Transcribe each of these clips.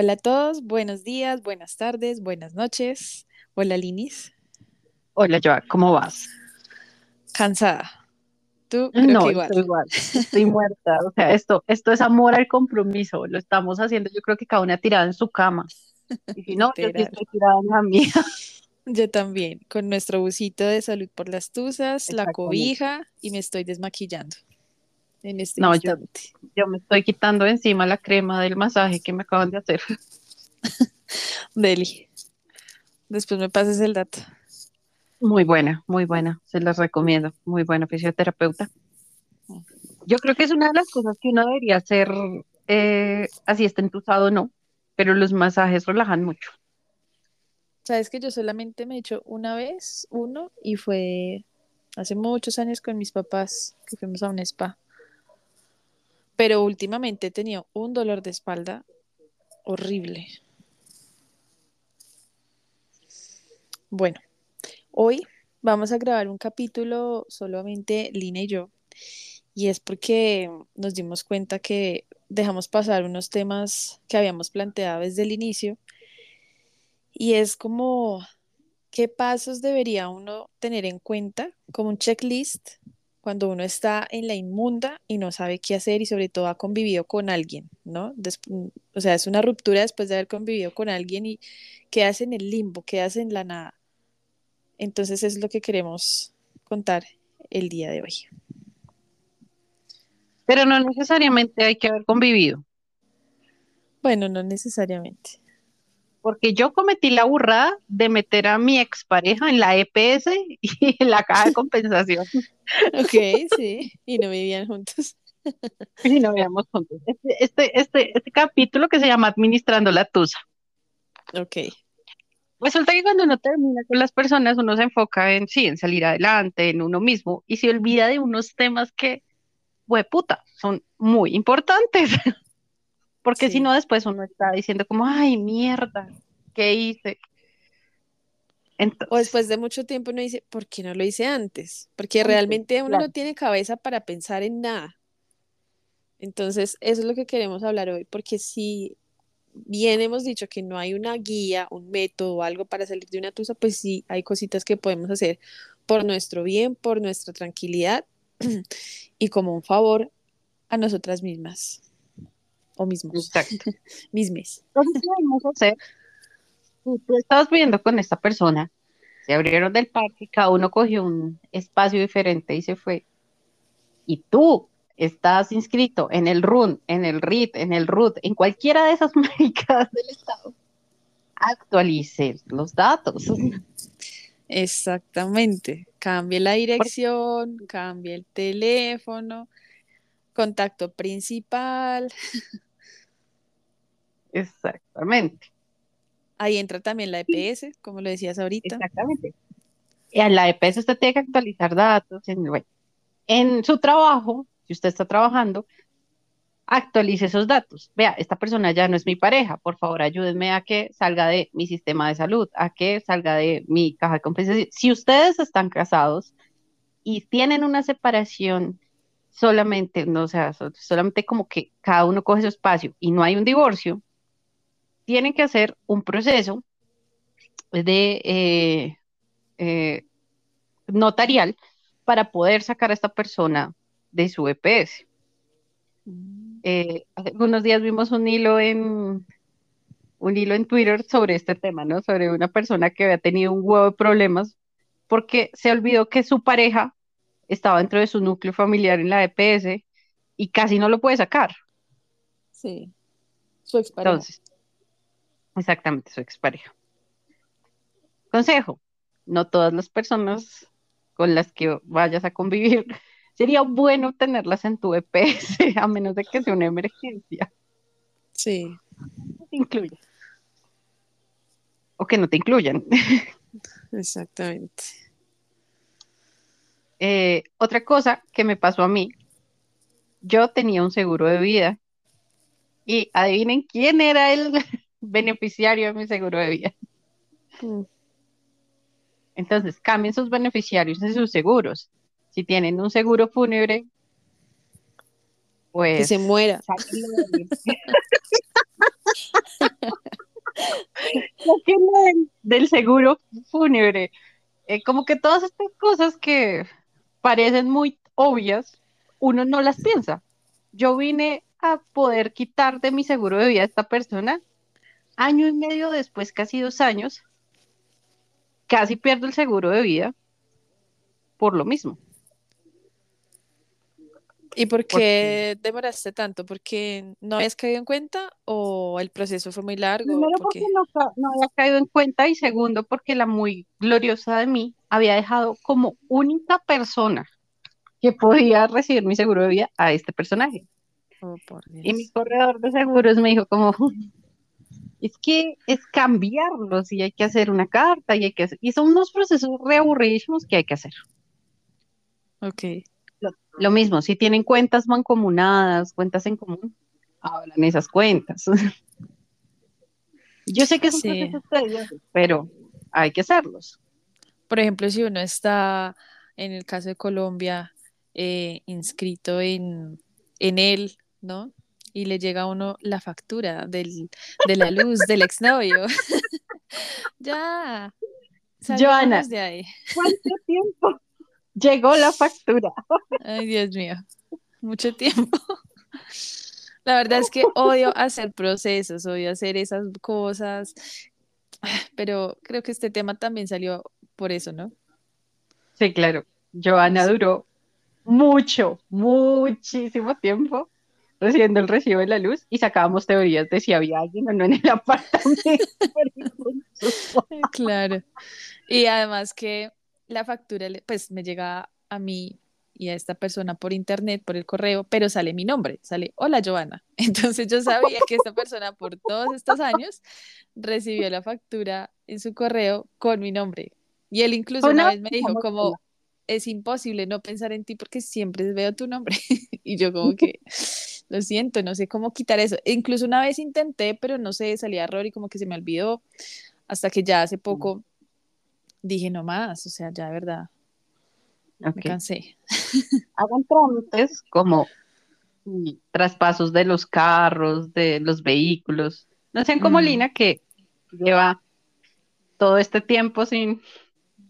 Hola a todos, buenos días, buenas tardes, buenas noches. Hola Linis, Hola, Joa, ¿cómo vas? cansada. Tú creo que No, igual. estoy igual, estoy muerta. O sea, esto, esto es amor al compromiso. Lo estamos haciendo, yo creo que cada una tirada en su cama. Y si no, yo estoy tirada en la mía. Yo también, con nuestro busito de salud por las tuzas, la cobija y me estoy desmaquillando en este No, yo, instante. yo me estoy quitando encima la crema del masaje que me acaban de hacer. Deli, después me pases el dato. Muy buena, muy buena. Se las recomiendo. Muy buena fisioterapeuta. Yo creo que es una de las cosas que uno debería hacer, eh, así esté entusado o no, pero los masajes relajan mucho. Sabes que yo solamente me he hecho una vez uno y fue hace muchos años con mis papás que fuimos a un spa. Pero últimamente he tenido un dolor de espalda horrible. Bueno, hoy vamos a grabar un capítulo solamente Lina y yo, y es porque nos dimos cuenta que dejamos pasar unos temas que habíamos planteado desde el inicio, y es como qué pasos debería uno tener en cuenta, como un checklist, cuando uno está en la inmunda y no sabe qué hacer y sobre todo ha convivido con alguien, ¿no? Des- o sea, es una ruptura después de haber convivido con alguien y quedas en el limbo, quedas en la nada. Entonces es lo que queremos contar el día de hoy. Pero no necesariamente hay que haber convivido. Bueno, no necesariamente. Porque yo cometí la burrada de meter a mi expareja en la EPS y en la caja de compensación. Ok, sí, y no vivían juntos. Y no veamos juntos. Este, este, este, este capítulo que se llama Administrando la Tusa. Ok, Resulta que cuando uno termina con las personas, uno se enfoca en sí, en salir adelante, en uno mismo, y se olvida de unos temas que, puta, son muy importantes. Porque si no, después uno está diciendo como, ay, mierda, ¿qué hice? O después de mucho tiempo uno dice, ¿por qué no lo hice antes? Porque realmente uno no tiene cabeza para pensar en nada. Entonces, eso es lo que queremos hablar hoy, porque si bien hemos dicho que no hay una guía, un método o algo para salir de una tusa, pues sí hay cositas que podemos hacer por nuestro bien, por nuestra tranquilidad y como un favor a nosotras mismas o mismos, Exacto. mismes. Entonces, ¿qué vamos a hacer? Tú, tú estabas viviendo con esta persona, se abrieron del parque, cada uno cogió un espacio diferente y se fue. Y tú estás inscrito en el RUN, en el RIT, en el RUT, en cualquiera de esas maricas del Estado. Actualices los datos. Exactamente. Cambie la dirección, cambie el teléfono, contacto principal. Exactamente, Ahí entra también la EPS, como lo decías ahorita. exactamente. Y en la EPS usted tiene que actualizar datos. En, bueno, en su trabajo, si usted está trabajando, actualice esos datos. Vea, esta persona ya no es mi pareja, por favor ayúdenme a que salga de mi sistema de salud, a que salga de mi caja de compensación. Si ustedes están casados y tienen una separación solamente, no, o sea, so- solamente como que cada uno coge su espacio y no hay un divorcio, tienen que hacer un proceso de eh, eh, notarial para poder sacar a esta persona de su EPS. Mm, Eh, hace algunos días vimos un hilo en un hilo en Twitter sobre este tema, ¿no? Sobre una persona que había tenido un huevo de problemas porque se olvidó que su pareja estaba dentro de su núcleo familiar en la EPS y casi no lo puede sacar. Sí, su expareja. Entonces, exactamente, su expareja. Consejo, no todas las personas con las que vayas a convivir, sería bueno tenerlas en tu EPS, a menos de que sea una emergencia. Sí, No te. O que no te incluyan. exactamente. Eh, otra cosa que me pasó a mí, yo tenía un seguro de vida y adivinen quién era el beneficiario de mi seguro de vida. Mm, Entonces, cambien sus beneficiarios en sus seguros. Si tienen un seguro fúnebre, Que pues se muera. que del, del seguro fúnebre, eh, como que todas estas cosas que parecen muy obvias, uno no las piensa. Yo vine a poder quitar de mi seguro de vida a esta persona año y medio después, casi dos años, casi pierdo el seguro de vida por lo mismo. ¿Y por qué demoraste tanto? ¿Porque no habías caído en cuenta o el proceso fue muy largo? Primero porque no, no, había caído en cuenta y segundo porque la muy gloriosa de mí había dejado como única persona que podía recibir mi seguro de vida a este personaje. Oh, y mi corredor de seguros me dijo como, es que es cambiarlos y hay que hacer una carta y hay que hacer, y son unos procesos reaburridísimos que hay que hacer. Ok. Lo, mismo, si tienen cuentas mancomunadas, cuentas en común, hablan esas cuentas. Yo sé que son procesos pero hay que hacerlos. Por ejemplo, si uno está, en el caso de Colombia, eh, inscrito en, en él, ¿no? Y le llega a uno la factura del, de la luz del exnovio. ya. Joana, de ahí. ¿cuánto tiempo llegó la factura? Ay, Dios mío, mucho tiempo. La verdad es que odio hacer procesos, odio hacer esas cosas, pero creo que este tema también salió por eso, ¿no? Sí, claro. Joana duró mucho, muchísimo tiempo recibiendo el recibo de la luz y sacábamos teorías de si había alguien o no en el apartamento. claro. Y además que la factura, pues me llega a mí y a esta persona por internet, por el correo, pero sale mi nombre, sale, hola Giovanna. Entonces yo sabía que esta persona por todos estos años recibió la factura en su correo con mi nombre. Y él incluso una vez me dijo como, es imposible no pensar en ti porque siempre veo tu nombre. y yo como que, lo siento, no sé cómo quitar eso. E incluso una vez intenté, pero no sé, salía error y como que se me olvidó, hasta que ya hace poco dije no más, o sea, ya de verdad, me cansé. Hagan trámites como traspasos de los carros, de los vehículos. No sean como mm. Lina que lleva todo este tiempo sin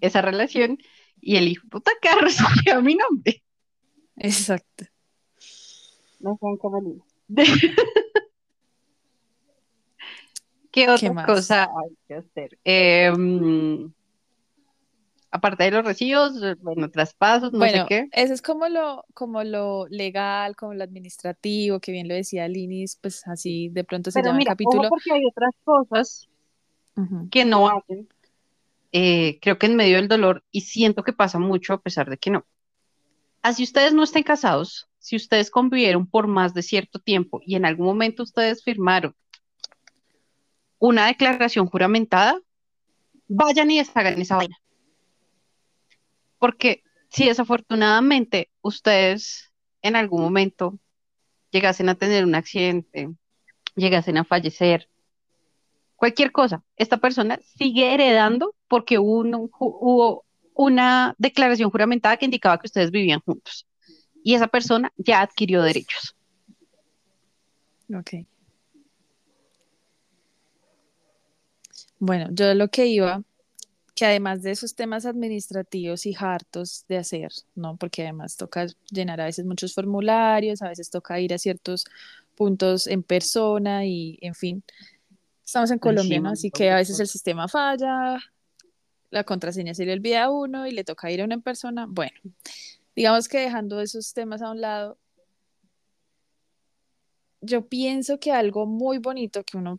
esa relación y el hijo puta carro a mi nombre. Exacto. No sean como Lina. ¿Qué otra cosa hay que hacer? Em, aparte de los recibos, bueno, traspasos, no sé qué. Eso es como lo, como lo legal, como lo administrativo, que bien lo decía Linis, pues así de pronto se llama el capítulo. porque hay otras cosas que no hacen, eh, creo que en medio del dolor, y siento que pasa mucho a pesar de que no. Así ustedes no estén casados, si ustedes convivieron por más de cierto tiempo y en algún momento ustedes firmaron una declaración juramentada, vayan y deshagan esa vaina. Porque si desafortunadamente ustedes en algún momento llegasen a tener un accidente, llegasen a fallecer, cualquier cosa, esta persona sigue heredando porque hubo una declaración juramentada que indicaba que ustedes vivían juntos. Y esa persona ya adquirió derechos. Ok. Bueno, yo lo que iba que además de esos temas administrativos y hartos de hacer, ¿no? Porque además toca llenar a veces muchos formularios, a veces toca ir a ciertos puntos en persona y, en fin, estamos en Colombia, ¿no? Así que a veces el sistema falla, la contraseña se le olvida a uno y le toca ir a una en persona. Bueno, digamos que dejando esos temas a un lado, yo pienso que algo muy bonito que uno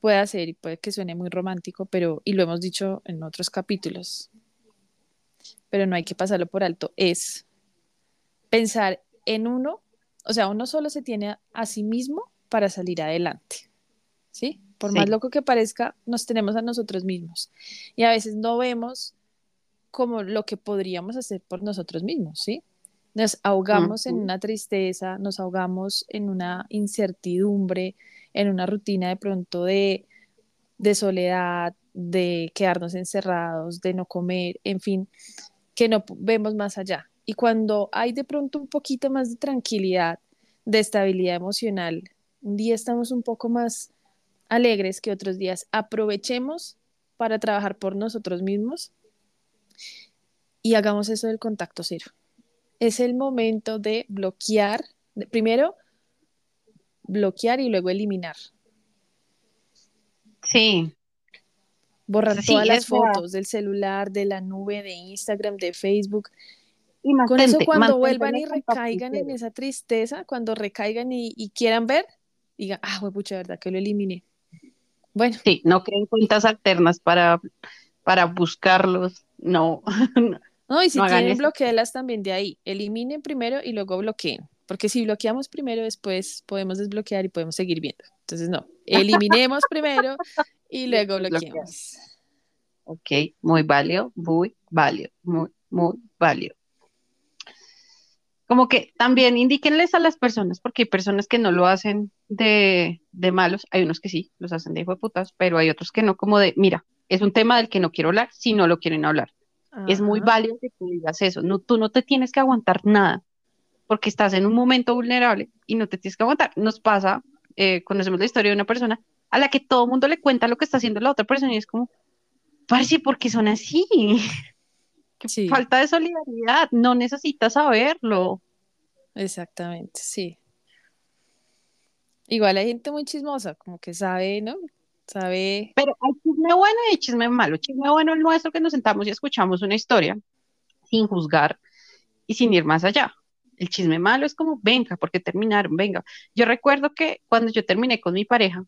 puede hacer y puede que suene muy romántico, pero, y lo hemos dicho en otros capítulos, pero no hay que pasarlo por alto, es pensar en uno, o sea, uno solo se tiene a, sí mismo para salir adelante, ¿sí? Por más loco que parezca, nos tenemos a nosotros mismos. Y a veces no vemos como lo que podríamos hacer por nosotros mismos, ¿sí? Nos ahogamos en una tristeza, nos ahogamos en una incertidumbre, en una rutina de pronto de, soledad, de quedarnos encerrados, de no comer, en fin, que no vemos más allá. Y cuando hay de pronto un poquito más de tranquilidad, de estabilidad emocional, un día estamos un poco más alegres que otros días. Aprovechemos para trabajar por nosotros mismos y hagamos eso del contacto cero. Es el momento de bloquear, primero bloquear y luego eliminar. Sí. Borrar todas las fotos del celular, de la nube, de Instagram, de Facebook. Y Con eso cuando vuelvan y recaigan en esa tristeza, cuando recaigan y, quieran ver, digan, ah, pucha, verdad que lo eliminé. Bueno. Sí, no creen cuentas alternas para, para buscarlos, no. no, y si tienen, bloquearlas también de ahí. Eliminen primero y luego bloqueen. Porque si bloqueamos primero, después podemos desbloquear y podemos seguir viendo. Entonces, no, eliminemos primero y luego bloqueemos. Ok, muy válido, muy válido, muy, muy válido. Como que también indíquenles a las personas, porque hay personas que no lo hacen de, malos, hay unos que sí, los hacen de hijo de putas, pero hay otros que no, como de, mira, es un tema del que no quiero hablar si no lo quieren hablar. Es muy válido que tú digas eso, no, tú no te tienes que aguantar nada porque estás en un momento vulnerable y no te tienes que aguantar. Nos pasa, eh, conocemos la historia de una persona a la que todo el mundo le cuenta lo que está haciendo la otra persona y es como, parece porque son así. Falta de solidaridad, no necesitas saberlo. Exactamente, sí. Igual hay gente muy chismosa, como que sabe, ¿no? Sabe. Pero hay chisme bueno y chisme malo. Chisme bueno el nuestro que nos sentamos y escuchamos una historia sin juzgar y sin ir más allá. El chisme malo es como, venga, porque terminaron, venga. Yo recuerdo que cuando yo terminé con mi pareja,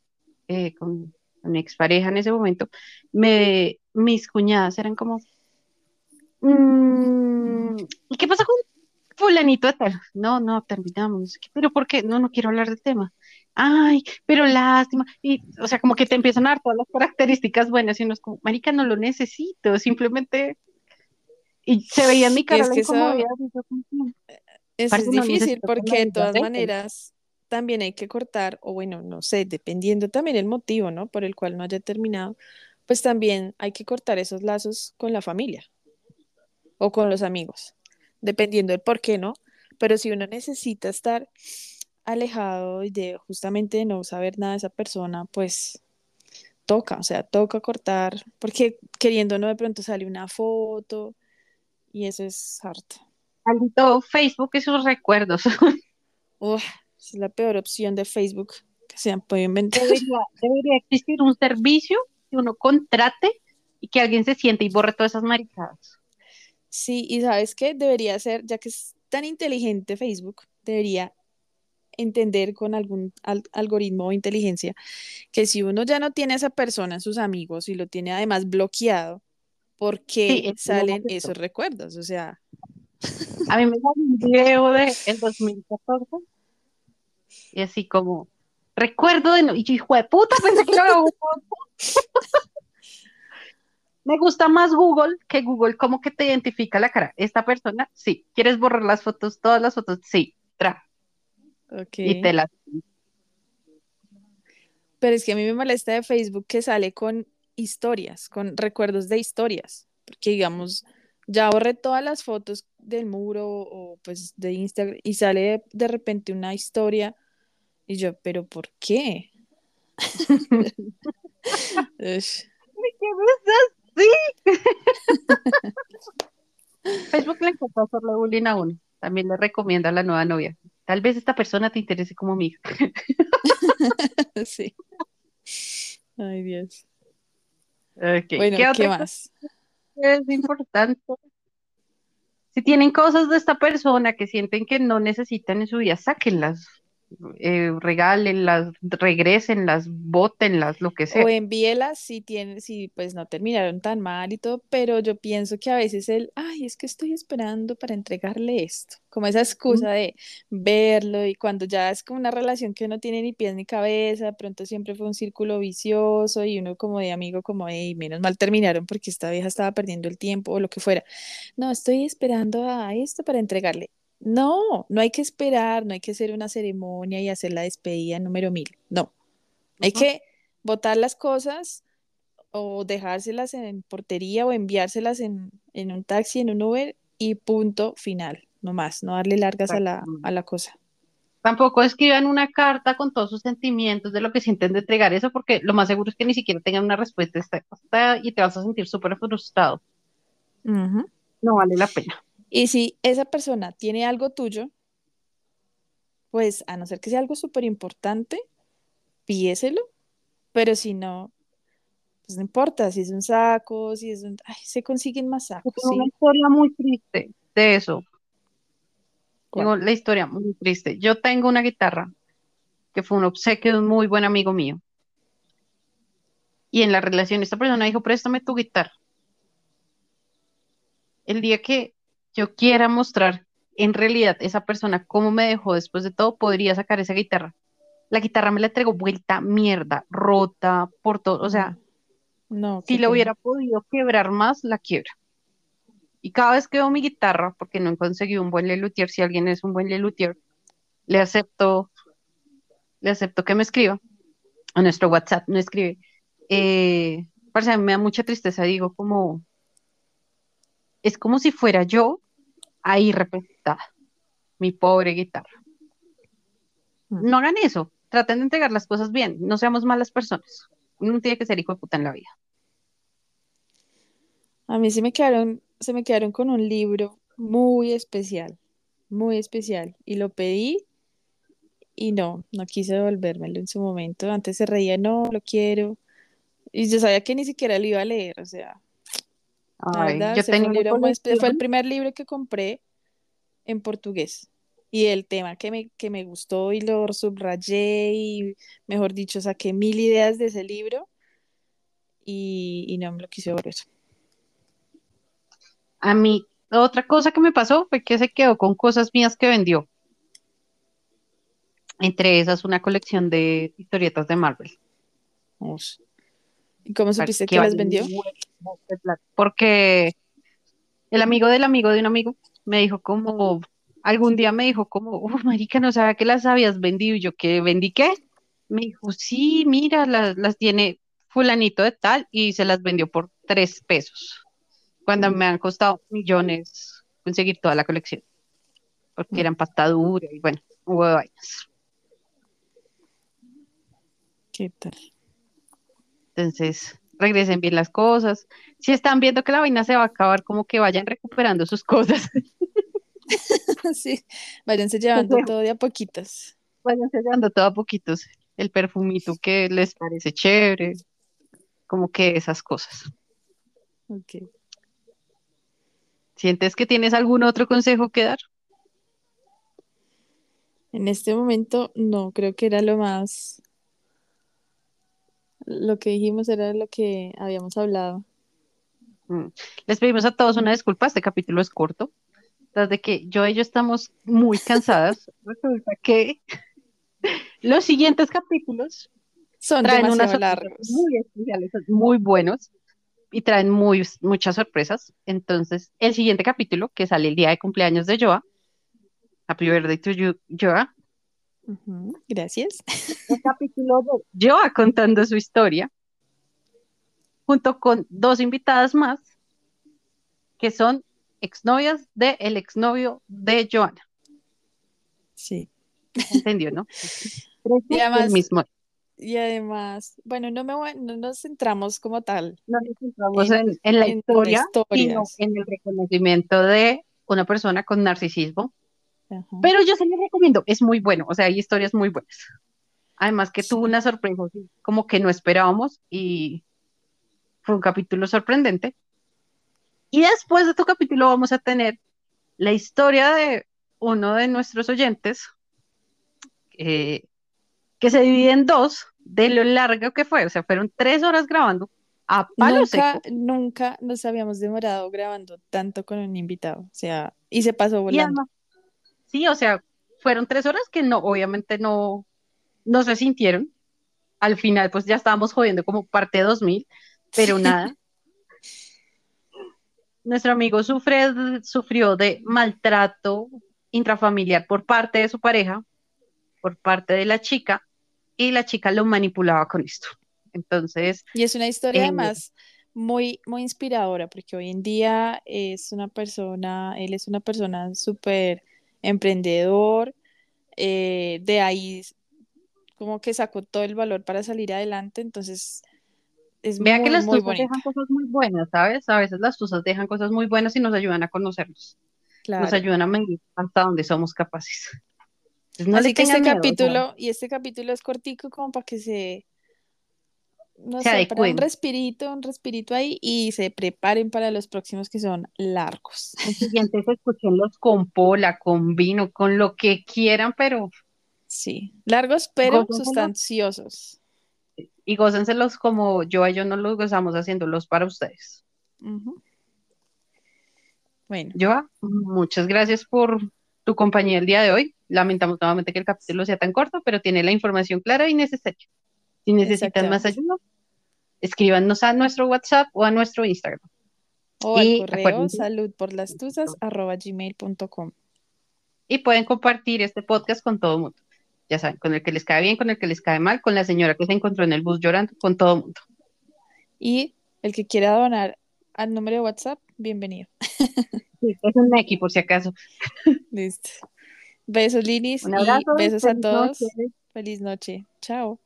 eh, con, mi expareja en ese momento, me, mis cuñadas eran como, mm, ¿y qué pasa con fulanito de tal? No, no, terminamos. Pero ¿por qué? No, no quiero hablar del tema. Ay, pero lástima. Y, o sea, como que te empiezan a dar todas las características buenas y uno es como, marica, no lo necesito, simplemente... Y se veía en mi cara es es difícil porque de todas maneras también hay que cortar, o bueno, no sé, dependiendo también el motivo, ¿no? Por el cual no haya terminado, pues también hay que cortar esos lazos con la familia o con los amigos, dependiendo del por qué, ¿no? Pero si uno necesita estar alejado y de justamente no saber nada de esa persona, pues toca, o sea, toca cortar, porque queriendo no de pronto sale una foto y eso es harto. Facebook y sus recuerdos. es la peor opción de Facebook que se han podido inventar. Debería, existir un servicio que uno contrate y que alguien se siente y borre todas esas maricadas. Sí, y sabes qué debería ser, ya que es tan inteligente Facebook, debería entender con algún algoritmo o inteligencia que si uno ya no tiene a esa persona en sus amigos y lo tiene además bloqueado, ¿por qué salen esos recuerdos? O sea, a mí me salió un video de el 2014 y así como recuerdo de no, y yo, hijo de puta, pensé que lo Me gusta más Google que Google, como que te identifica la cara. Esta persona, sí. ¿Quieres borrar las fotos, todas las fotos? Sí. Tra. Y te las. Pero es que a mí me molesta de Facebook que sale con historias, con recuerdos de historias. Porque digamos, ya borré todas las fotos del muro o pues de Instagram y sale de, repente una historia y yo, pero ¿por qué? ¿Qué así? Facebook le encantó hacerle bullying a uno. También le recomienda a la nueva novia. Tal vez esta persona te interese como amiga. sí. Ay, Dios. Bueno, ¿qué, más? es importante. Si tienen cosas de esta persona que sienten que no necesitan en su vida, sáquenlas eh, regálenlas, regresenlas, bótenlas, lo que sea. O envíelas si tienen, si pues no terminaron tan mal y todo, pero yo pienso que a veces el, ay, es que estoy esperando para entregarle esto, como esa excusa de verlo y cuando ya es como una relación que no tiene ni pies ni cabeza, pronto siempre fue un círculo vicioso y uno como de amigo como, hey, menos mal terminaron porque esta vieja estaba perdiendo el tiempo o lo que fuera. No, estoy esperando a esto para entregarle. No, no hay que esperar, no hay que hacer una ceremonia y hacer la despedida número mil. No, hay que botar las cosas o dejárselas en portería o enviárselas en, un taxi, en un Uber y punto final, no más, no darle largas a la, a la cosa. Tampoco escriban una carta con todos sus sentimientos de lo que sienten de entregar eso, porque lo más seguro es que ni siquiera tengan una respuesta esta- y te vas a sentir súper frustrado. No vale la pena. Y si esa persona tiene algo tuyo, pues a no ser que sea algo súper importante, pídeselo, pero si no, pues no importa, si es un saco, si es un... Ay, se consiguen más sacos, tengo una historia muy triste de eso. ¿Cuál? Tengo la historia muy triste. Yo tengo una guitarra que fue un obsequio de un muy buen amigo mío. Y en la relación esta persona dijo, préstame tu guitarra. El día que yo quiera mostrar en realidad esa persona cómo me dejó después de todo, podría sacar esa guitarra. La guitarra me la entregó vuelta mierda, rota, por todo. O sea, No, si la hubiera podido quebrar más, la quiebra. Y cada vez que veo mi guitarra, porque no he conseguido un buen luthier, si alguien es un buen luthier, le acepto, le acepto que me escriba. A nuestro WhatsApp me escribe. Eh, parce, a mí me da mucha tristeza, digo, como, es como si fuera yo ahí representada, mi pobre guitarra. Mm. No hagan eso, traten de entregar las cosas bien, no seamos malas personas. Uno no tiene que ser hijo de puta en la vida. A mí se me quedaron, se me quedaron con un libro muy especial, muy especial, y lo pedí y no, no quise devolvérmelo en su momento. Antes se reía, no, lo quiero. Y yo sabía que ni siquiera lo iba a leer, o sea, la Ay, verdad, yo tenía un libro muy fue el primer libro que compré en portugués. Y el tema que me, que me gustó y lo subrayé y, mejor dicho, saqué mil ideas de ese libro y, y no me lo quise devolver. a mí, otra cosa que me pasó fue que se quedó con cosas mías que vendió. Entre esas, una colección de historietas de Marvel. ¿Y cómo supiste que las vendió? plata. Porque el amigo del amigo de un amigo me dijo como, algún día me dijo como, oh, marica, no sabía que las habías vendido. Y yo, ¿qué vendí qué? Me dijo, sí, mira, las, las tiene fulanito de tal y se las vendió por tres pesos. Cuando me han costado millones conseguir toda la colección. Porque Mm, eran pastadura y bueno, hubo de vainas. ¿Qué tal? Entonces, regresen bien las cosas. Si están viendo que la vaina se va a acabar, como que vayan recuperando sus cosas. Sí, váyanse llevando todo de a poquitos. Vayan sellando todo a poquitos. El perfumito que les parece chévere, como que esas cosas. Ok. ¿Sientes que tienes algún otro consejo que dar? En este momento no, creo que era lo más, lo que dijimos era lo que habíamos hablado. Mm. Les pedimos a todos una disculpa, este capítulo es corto. Tras de que yo y yo estamos muy cansadas, resulta que los siguientes capítulos Son traen unas largos. muy especiales, muy buenos y traen muy, muchas sorpresas. Entonces, el siguiente capítulo, que sale el día de cumpleaños de Joa, Happy Birthday to you, Joa, Gracias. el capítulo de Joa contando su historia, junto con dos invitadas más, que son exnovias del exnovio de Joana. Sí. ¿Entendió, no? Y además, mismo. y además, bueno, no me voy- no nos centramos como tal No nos centramos en, en, en la en historia, sino en el reconocimiento de una persona con narcisismo. Ajá. Pero yo se les recomiendo, es muy bueno, o sea, hay historias muy buenas. Además que tuvo una sorpresa como que no esperábamos y fue un capítulo sorprendente. Y después de tu capítulo vamos a tener la historia de uno de nuestros oyentes, eh, que se divide en dos, de lo largo que fue, o sea, fueron tres horas grabando a palo Nunca, seco. nunca nos habíamos demorado grabando tanto con un invitado. O sea, y se pasó Y volando. además, sí, o sea, fueron tres horas que no, obviamente no, no se sintieron. Al final, pues ya estábamos jodiendo como parte 2000, pero nada. Nuestro amigo sufre, sufrió de maltrato intrafamiliar por parte de su pareja, por parte de la chica, y la chica lo manipulaba con esto. Entonces, Y es una historia eh, además muy, muy inspiradora, porque hoy en día es una persona, él es una persona súper emprendedor, eh, de ahí como que sacó todo el valor para salir adelante, entonces es Vea que muy, las muy dejan cosas muy buenas, ¿sabes? A veces las tusas dejan cosas muy buenas y nos ayudan a conocernos, nos ayudan a medir hasta dónde somos capaces. No Así que este miedo, capítulo, y este capítulo es cortico como para que se, no se sé, para un respirito, un respirito ahí y se preparen para los próximos que son largos. El siguiente es escuchenlos con pola, con vino, con lo que quieran, pero Sí, largos pero gócenselos sustanciosos. y gócenselos como yo a ellos no los gozamos haciéndolos para ustedes. Bueno, Joa, muchas gracias por tu compañía el día de hoy. Lamentamos nuevamente que el capítulo sea tan corto, pero tiene la información clara y necesaria. Si necesitan más ayuda, escríbanos a nuestro WhatsApp o a nuestro Instagram. O al Y correo salud por las tusas arroba gmail.com. y pueden compartir este podcast con todo el mundo. Ya saben, con el que les cae bien, con el que les cae mal, con la señora que se encontró en el bus llorando, con todo el mundo. Y el que quiera donar al número de WhatsApp, bienvenido. Sí, es un Neki por si acaso. Listo. Besos, Linis, Un y abrazo, besos a noche. todos. Feliz noche. Chao.